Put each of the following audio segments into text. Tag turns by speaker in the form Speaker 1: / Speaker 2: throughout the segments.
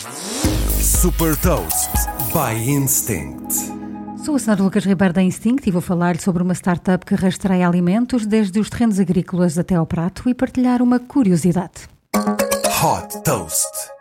Speaker 1: Super Toast by Instinct.
Speaker 2: Sou a senhora Lucas Ribeiro da Instinct e vou falar-lhe sobre uma startup que rastreia alimentos desde os terrenos agrícolas até ao prato e partilhar uma curiosidade.
Speaker 1: Hot Toast.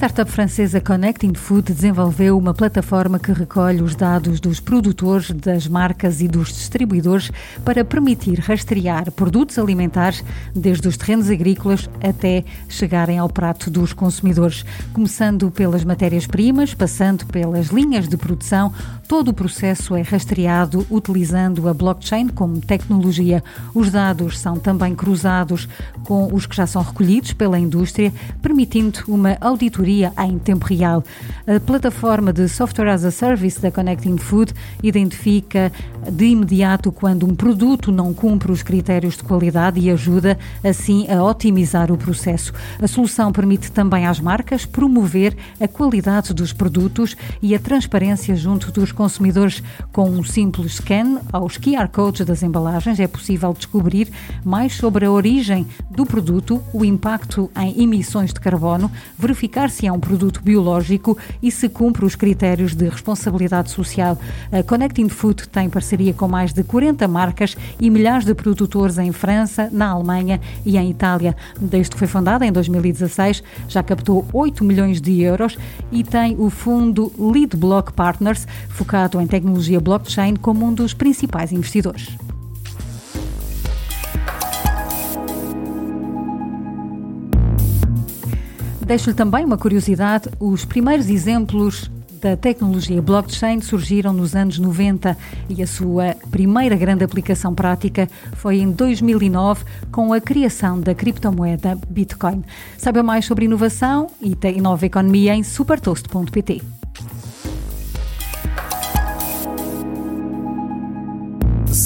Speaker 2: A startup francesa Connecting Food desenvolveu uma plataforma que recolhe os dados dos produtores, das marcas e dos distribuidores para permitir rastrear produtos alimentares desde os terrenos agrícolas até chegarem ao prato dos consumidores. Começando pelas matérias-primas, passando pelas linhas de produção, todo o processo é rastreado utilizando a blockchain como tecnologia. Os dados são também cruzados com os que já são recolhidos pela indústria, permitindo uma auditoria auditoria em tempo real. A plataforma de Software as a Service da Connecting Food identifica de imediato quando um produto não cumpre os critérios de qualidade e ajuda, assim, a otimizar o processo. A solução permite também às marcas promover a qualidade dos produtos e a transparência junto dos consumidores. Com um simples scan aos QR codes das embalagens, é possível descobrir mais sobre a origem do produto, o impacto em emissões de carbono, verificar se é um produto biológico e se cumpre os critérios de responsabilidade social. A Connecting Food tem parceria com mais de 40 marcas e milhares de produtores em França, na Alemanha e em Itália. Desde que foi fundada em 2016, já captou 8 milhões de euros e tem o fundo Lead Block Partners, focado em tecnologia blockchain, como um dos principais investidores. Deixo-lhe também uma curiosidade: os primeiros exemplos da tecnologia blockchain surgiram nos anos 90 e a sua primeira grande aplicação prática foi em 2009 com a criação da criptomoeda Bitcoin. Saiba mais sobre inovação e nova economia em supertoast.pt.